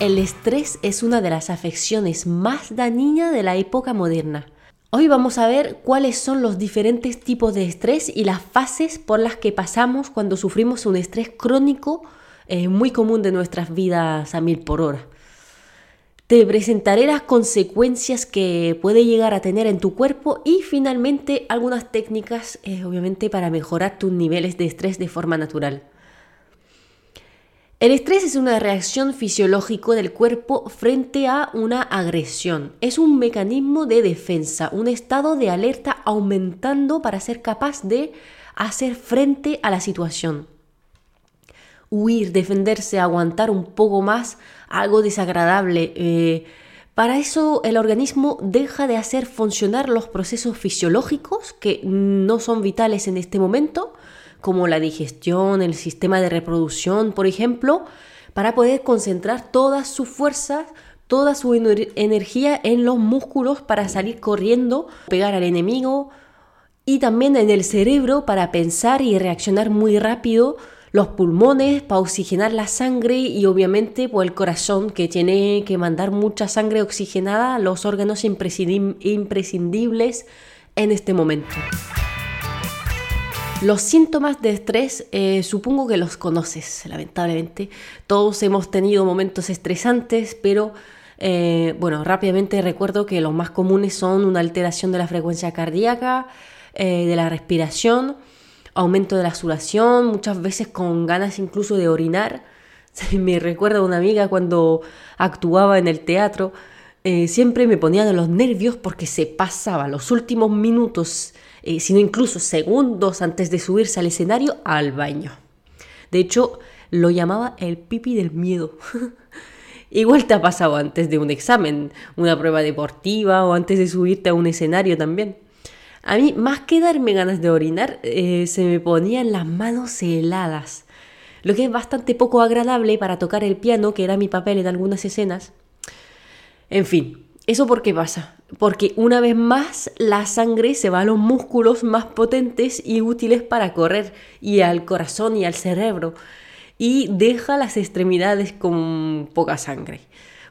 El estrés es una de las afecciones más dañinas de la época moderna. Hoy vamos a ver cuáles son los diferentes tipos de estrés y las fases por las que pasamos cuando sufrimos un estrés crónico eh, muy común de nuestras vidas a mil por hora. Te presentaré las consecuencias que puede llegar a tener en tu cuerpo y finalmente algunas técnicas, eh, obviamente, para mejorar tus niveles de estrés de forma natural. El estrés es una reacción fisiológica del cuerpo frente a una agresión. Es un mecanismo de defensa, un estado de alerta aumentando para ser capaz de hacer frente a la situación huir, defenderse, aguantar un poco más algo desagradable. Eh, para eso el organismo deja de hacer funcionar los procesos fisiológicos que no son vitales en este momento, como la digestión, el sistema de reproducción, por ejemplo, para poder concentrar todas sus fuerzas, toda su energía en los músculos para salir corriendo, pegar al enemigo y también en el cerebro para pensar y reaccionar muy rápido los pulmones para oxigenar la sangre y obviamente por el corazón que tiene que mandar mucha sangre oxigenada a los órganos imprescindibles en este momento. Los síntomas de estrés eh, supongo que los conoces, lamentablemente. Todos hemos tenido momentos estresantes, pero eh, bueno, rápidamente recuerdo que los más comunes son una alteración de la frecuencia cardíaca, eh, de la respiración, aumento de la sudación, muchas veces con ganas incluso de orinar. Me recuerda una amiga cuando actuaba en el teatro, eh, siempre me ponía de los nervios porque se pasaba los últimos minutos, eh, sino incluso segundos antes de subirse al escenario, al baño. De hecho, lo llamaba el pipi del miedo. Igual te ha pasado antes de un examen, una prueba deportiva o antes de subirte a un escenario también. A mí, más que darme ganas de orinar, eh, se me ponían las manos heladas, lo que es bastante poco agradable para tocar el piano, que era mi papel en algunas escenas. En fin, ¿eso por qué pasa? Porque una vez más la sangre se va a los músculos más potentes y útiles para correr, y al corazón y al cerebro, y deja las extremidades con poca sangre.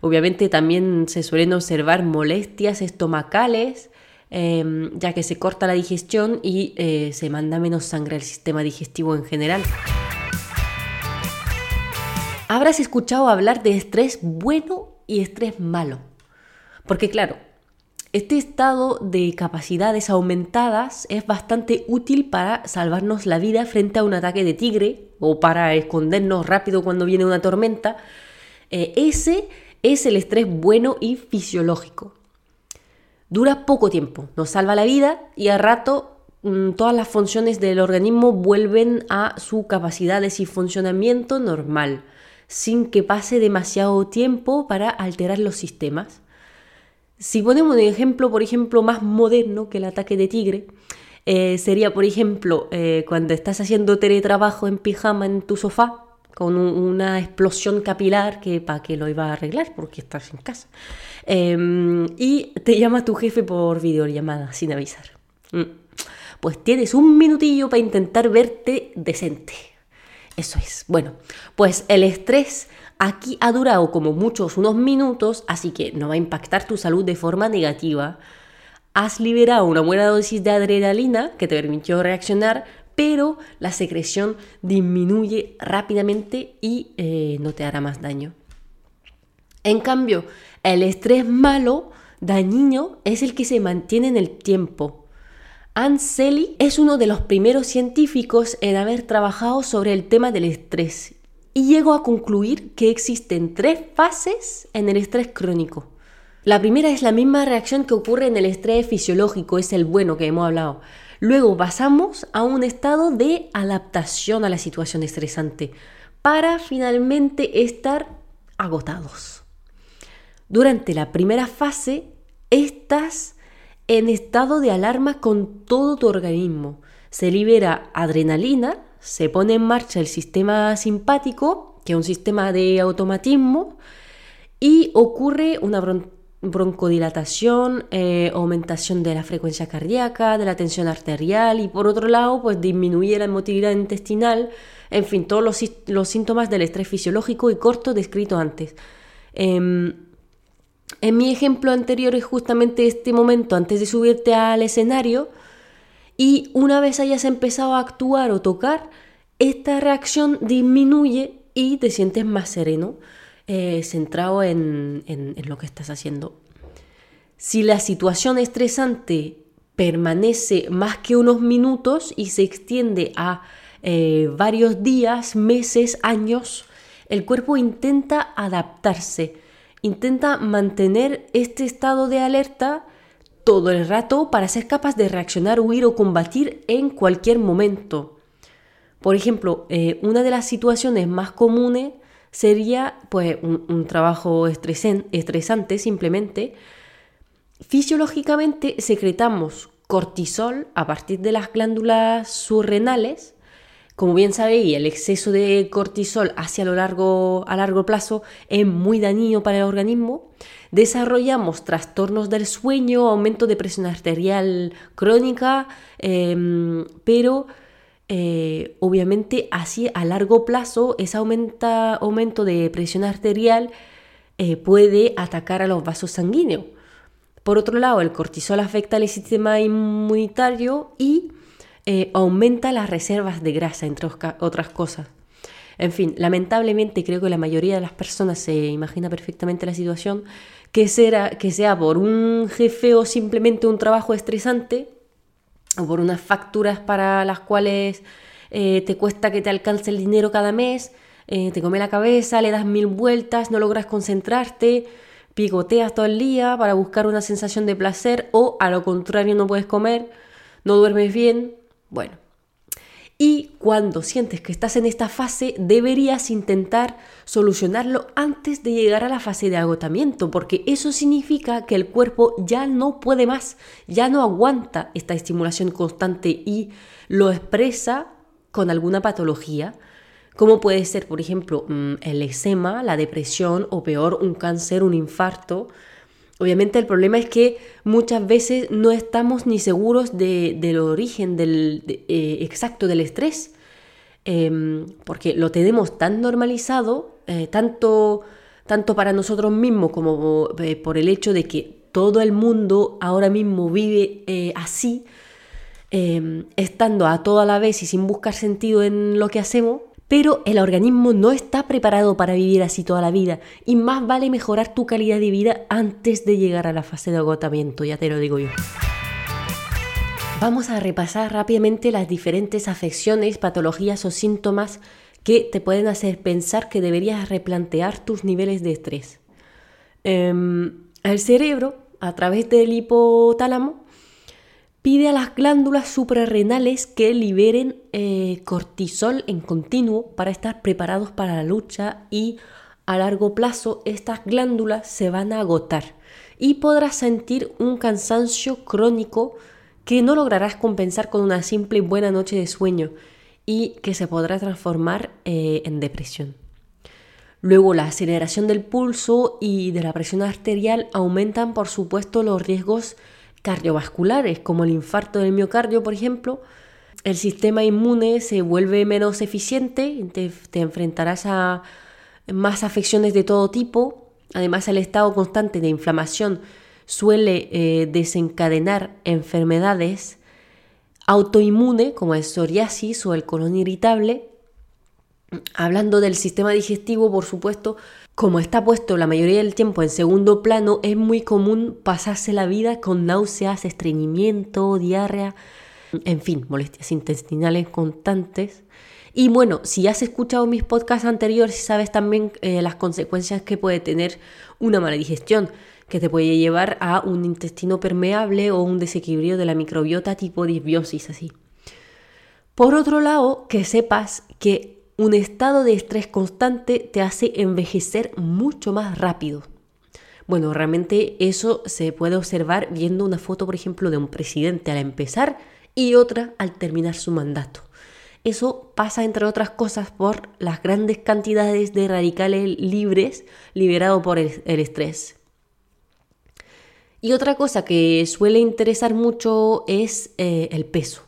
Obviamente también se suelen observar molestias estomacales, Em, ya que se corta la digestión y eh, se manda menos sangre al sistema digestivo en general. Habrás escuchado hablar de estrés bueno y estrés malo. Porque claro, este estado de capacidades aumentadas es bastante útil para salvarnos la vida frente a un ataque de tigre o para escondernos rápido cuando viene una tormenta. Eh, ese es el estrés bueno y fisiológico dura poco tiempo, nos salva la vida y al rato mm, todas las funciones del organismo vuelven a su capacidades y funcionamiento normal, sin que pase demasiado tiempo para alterar los sistemas. Si ponemos un ejemplo, por ejemplo, más moderno que el ataque de tigre, eh, sería, por ejemplo, eh, cuando estás haciendo teletrabajo en pijama en tu sofá, con una explosión capilar que para que lo iba a arreglar porque estás en casa. Em, y te llama tu jefe por videollamada sin avisar. Mm. Pues tienes un minutillo para intentar verte decente. Eso es. Bueno, pues el estrés aquí ha durado como muchos unos minutos, así que no va a impactar tu salud de forma negativa. Has liberado una buena dosis de adrenalina que te permitió reaccionar pero la secreción disminuye rápidamente y eh, no te hará más daño. En cambio, el estrés malo, dañino, es el que se mantiene en el tiempo. Anseli es uno de los primeros científicos en haber trabajado sobre el tema del estrés y llegó a concluir que existen tres fases en el estrés crónico. La primera es la misma reacción que ocurre en el estrés fisiológico, es el bueno que hemos hablado. Luego pasamos a un estado de adaptación a la situación estresante para finalmente estar agotados. Durante la primera fase, estas en estado de alarma con todo tu organismo. Se libera adrenalina, se pone en marcha el sistema simpático, que es un sistema de automatismo, y ocurre una broncodilatación, eh, aumentación de la frecuencia cardíaca, de la tensión arterial y por otro lado, pues disminuye la emotividad intestinal, en fin, todos los, síntomas del estrés fisiológico y corto descrito antes. Em, en mi ejemplo anterior es justamente este momento antes de subirte al escenario y una vez hayas empezado a actuar o tocar, esta reacción disminuye y te sientes más sereno. Eh, centrado en, lo que estás haciendo. Si la situación estresante permanece más que unos minutos y se extiende a eh, varios días, meses, años, el cuerpo intenta adaptarse, intenta mantener este estado de alerta todo el rato para ser capaz de reaccionar, huir o combatir en cualquier momento. Por ejemplo, eh, una de las situaciones más comunes sería pues un, trabajo estresante simplemente. Fisiológicamente secretamos cortisol a partir de las glándulas surrenales. Como bien sabéis, el exceso de cortisol hacia lo largo, a largo plazo es muy dañino para el organismo. Desarrollamos trastornos del sueño, aumento de presión arterial crónica, em, pero eh, obviamente así a largo plazo ese aumento de presión arterial eh, puede atacar a los vasos sanguíneos. Por otro lado, el cortisol afecta al sistema inmunitario y eh, aumenta las reservas de grasa, entre otras cosas. En fin, lamentablemente creo que la mayoría de las personas se imagina perfectamente la situación, que, será, que sea por un jefe o simplemente un trabajo estresante, o por unas facturas para las cuales eh, te cuesta que te alcance el dinero cada mes, eh, te come la cabeza, le das mil vueltas, no logras concentrarte, picoteas todo el día para buscar una sensación de placer o a lo contrario no puedes comer, no duermes bien, bueno, y cuando sientes que estás en esta fase, deberías intentar solucionarlo antes de llegar a la fase de agotamiento, porque eso significa que el cuerpo ya no puede más, ya no aguanta esta estimulación constante y lo expresa con alguna patología, como puede ser, por ejemplo, mm, el eczema, la depresión o peor, un cáncer, un infarto, Obviamente el problema es que muchas veces no estamos ni seguros del origen del, eh, exacto del estrés, em, porque lo tenemos tan normalizado, eh, tanto, tanto para nosotros mismos como eh, por el hecho de que todo el mundo ahora mismo vive así, em, estando a toda la vez y sin buscar sentido en lo que hacemos, pero el organismo no está preparado para vivir así toda la vida y más vale mejorar tu calidad de vida antes de llegar a la fase de agotamiento, ya te lo digo yo. Vamos a repasar rápidamente las diferentes afecciones, patologías o síntomas que te pueden hacer pensar que deberías replantear tus niveles de estrés. Em, el cerebro, a través del hipotálamo, pide a las glándulas suprarrenales que liberen eh, cortisol en continuo para estar preparados para la lucha y a largo plazo estas glándulas se van a agotar y podrás sentir un cansancio crónico que no lograrás compensar con una simple buena noche de sueño y que se podrá transformar eh, en depresión. Luego la aceleración del pulso y de la presión arterial aumentan por supuesto los riesgos cardiovasculares, como el infarto del miocardio, por ejemplo, el sistema inmune se vuelve menos eficiente, te, enfrentarás a más afecciones de todo tipo. Además, el estado constante de inflamación suele eh, desencadenar enfermedades autoinmunes como el psoriasis o el colon irritable. Hablando del sistema digestivo, por supuesto, como está puesto la mayoría del tiempo en segundo plano, es muy común pasarse la vida con náuseas, estreñimiento, diarrea, en fin, molestias intestinales constantes. Y bueno, si has escuchado mis podcasts anteriores, sabes también eh, las consecuencias que puede tener una mala digestión, que te puede llevar a un intestino permeable o un desequilibrio de la microbiota tipo disbiosis así. Por otro lado, que sepas que un estado de estrés constante te hace envejecer mucho más rápido. Bueno, realmente eso se puede observar viendo una foto, por ejemplo, de un presidente al empezar y otra al terminar su mandato. Eso pasa, entre otras cosas, por las grandes cantidades de radicales libres liberados por el, estrés. Y otra cosa que suele interesar mucho es eh, el peso.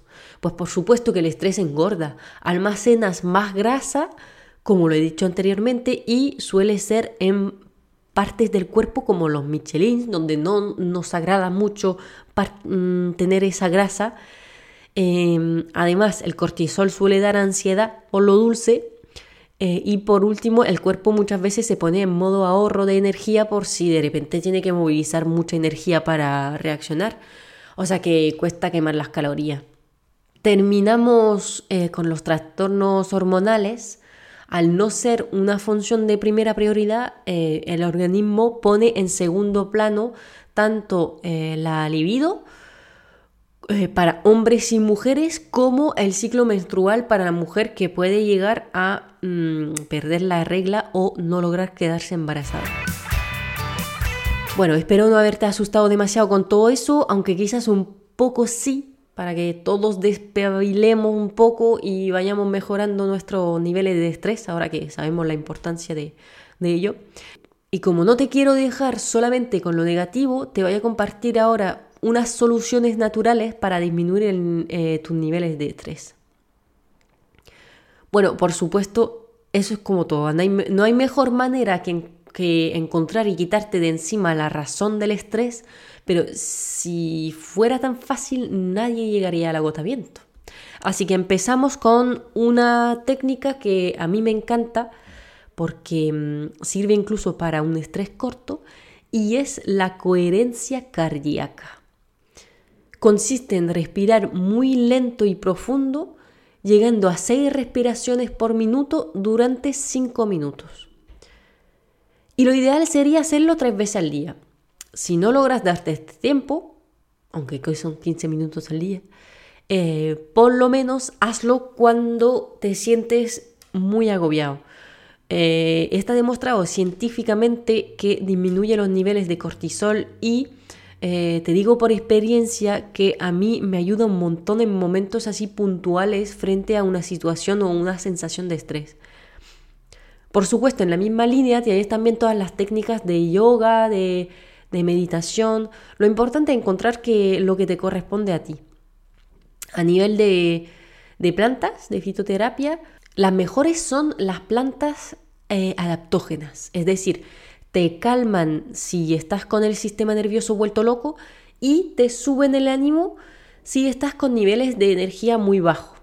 Pues por supuesto que el estrés engorda, almacenas más grasa, como lo he dicho anteriormente, y suele ser en partes del cuerpo como los Michelin, donde no nos agrada mucho mm, tener esa grasa Em, además, el cortisol suele dar ansiedad por lo dulce. Eh, y por último, el cuerpo muchas veces se pone en modo ahorro de energía por si de repente tiene que movilizar mucha energía para reaccionar. O sea que cuesta quemar las calorías. Terminamos eh, con los trastornos hormonales. Al no ser una función de primera prioridad, eh, el organismo pone en segundo plano tanto la libido eh, para hombres y mujeres como el ciclo menstrual para la mujer que puede llegar a mm, perder la regla o no lograr quedarse embarazada. Bueno, espero no haberte asustado demasiado con todo eso, aunque quizás un poco sí, para que todos despabilemos un poco y vayamos mejorando nuestros niveles de estrés, ahora que sabemos la importancia de, ello. Y como no te quiero dejar solamente con lo negativo, te voy a compartir ahora unas soluciones naturales para disminuir eh, tus niveles de estrés. Bueno, por supuesto, eso es como todo. No hay, mejor manera que, que encontrar y quitarte de encima la razón del estrés, pero si fuera tan fácil, nadie llegaría al agotamiento. Así que empezamos con una técnica que a mí me encanta porque mm, sirve incluso para un estrés corto y es la coherencia cardíaca consiste en respirar muy lento y profundo, llegando a 6 respiraciones por minuto durante 5 minutos. Y lo ideal sería hacerlo tres veces al día. Si no logras darte este tiempo, aunque hoy son 15 minutos al día, eh, por lo menos hazlo cuando te sientes muy agobiado. Eh, está demostrado científicamente que disminuye los niveles de cortisol y eh, te digo por experiencia que a mí me ayuda un montón en momentos así puntuales frente a una situación o una sensación de estrés. Por supuesto, en la misma línea tienes también todas las técnicas de yoga, de, meditación. Lo importante es encontrar que lo que te corresponde a ti. A nivel de, plantas, de fitoterapia, las mejores son las plantas eh, adaptógenas, es decir, te calman si estás con el sistema nervioso vuelto loco y te suben el ánimo si estás con niveles de energía muy bajos.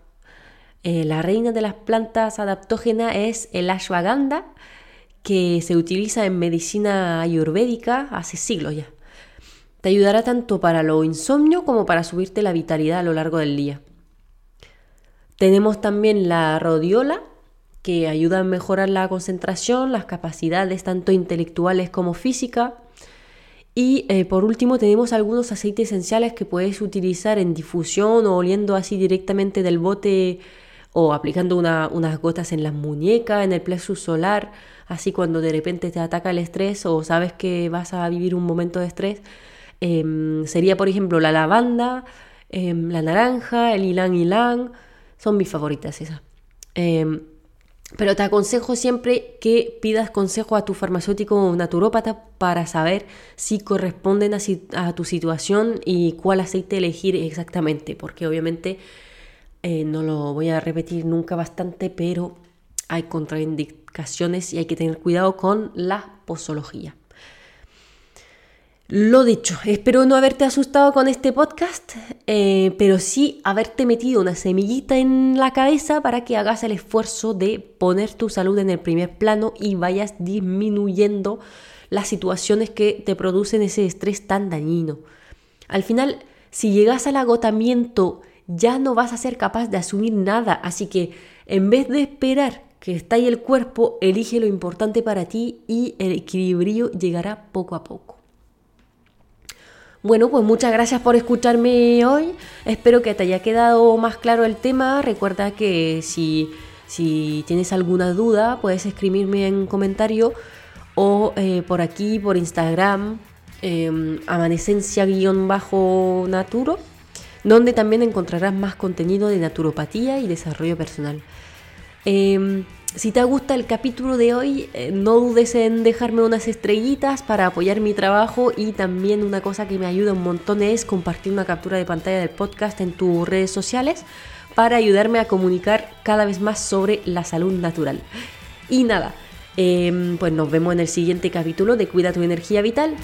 Eh, la reina de las plantas adaptógenas es el ashwagandha, que se utiliza en medicina ayurvédica hace siglos ya. Te ayudará tanto para lo insomnio como para subirte la vitalidad a lo largo del día. Tenemos también la rodiola, que ayudan a mejorar la concentración, las capacidades tanto intelectuales como físicas. Y eh, por último tenemos algunos aceites esenciales que puedes utilizar en difusión o oliendo así directamente del bote o aplicando unas gotas en las muñecas, en el plexus solar, así cuando de repente te ataca el estrés o sabes que vas a vivir un momento de estrés. Em, sería por ejemplo la lavanda, em, la naranja, el ylang ylang, son mis favoritas esas. Em, pero te aconsejo siempre que pidas consejo a tu farmacéutico o naturópata para saber si corresponden a, tu situación y cuál aceite elegir exactamente, porque obviamente eh, no lo voy a repetir nunca bastante, pero hay contraindicaciones y hay que tener cuidado con la posología. Lo dicho, espero no haberte asustado con este podcast, eh, pero sí haberte metido una semillita en la cabeza para que hagas el esfuerzo de poner tu salud en el primer plano y vayas disminuyendo las situaciones que te producen ese estrés tan dañino. Al final, si llegas al agotamiento, ya no vas a ser capaz de asumir nada, así que en vez de esperar que está ahí el cuerpo, elige lo importante para ti y el equilibrio llegará poco a poco. Bueno, pues muchas gracias por escucharme hoy. Espero que te haya quedado más claro el tema. Recuerda que si, si tienes alguna duda puedes escribirme en comentario o eh, por aquí, por Instagram, em, amanecencia-naturo, donde también encontrarás más contenido de naturopatía y desarrollo personal. Em, si te gusta el capítulo de hoy, eh, no dudes en dejarme unas estrellitas para apoyar mi trabajo y también una cosa que me ayuda un montón es compartir una captura de pantalla del podcast en tus redes sociales para ayudarme a comunicar cada vez más sobre la salud natural. Y nada, em, pues nos vemos en el siguiente capítulo de Cuida tu energía vital.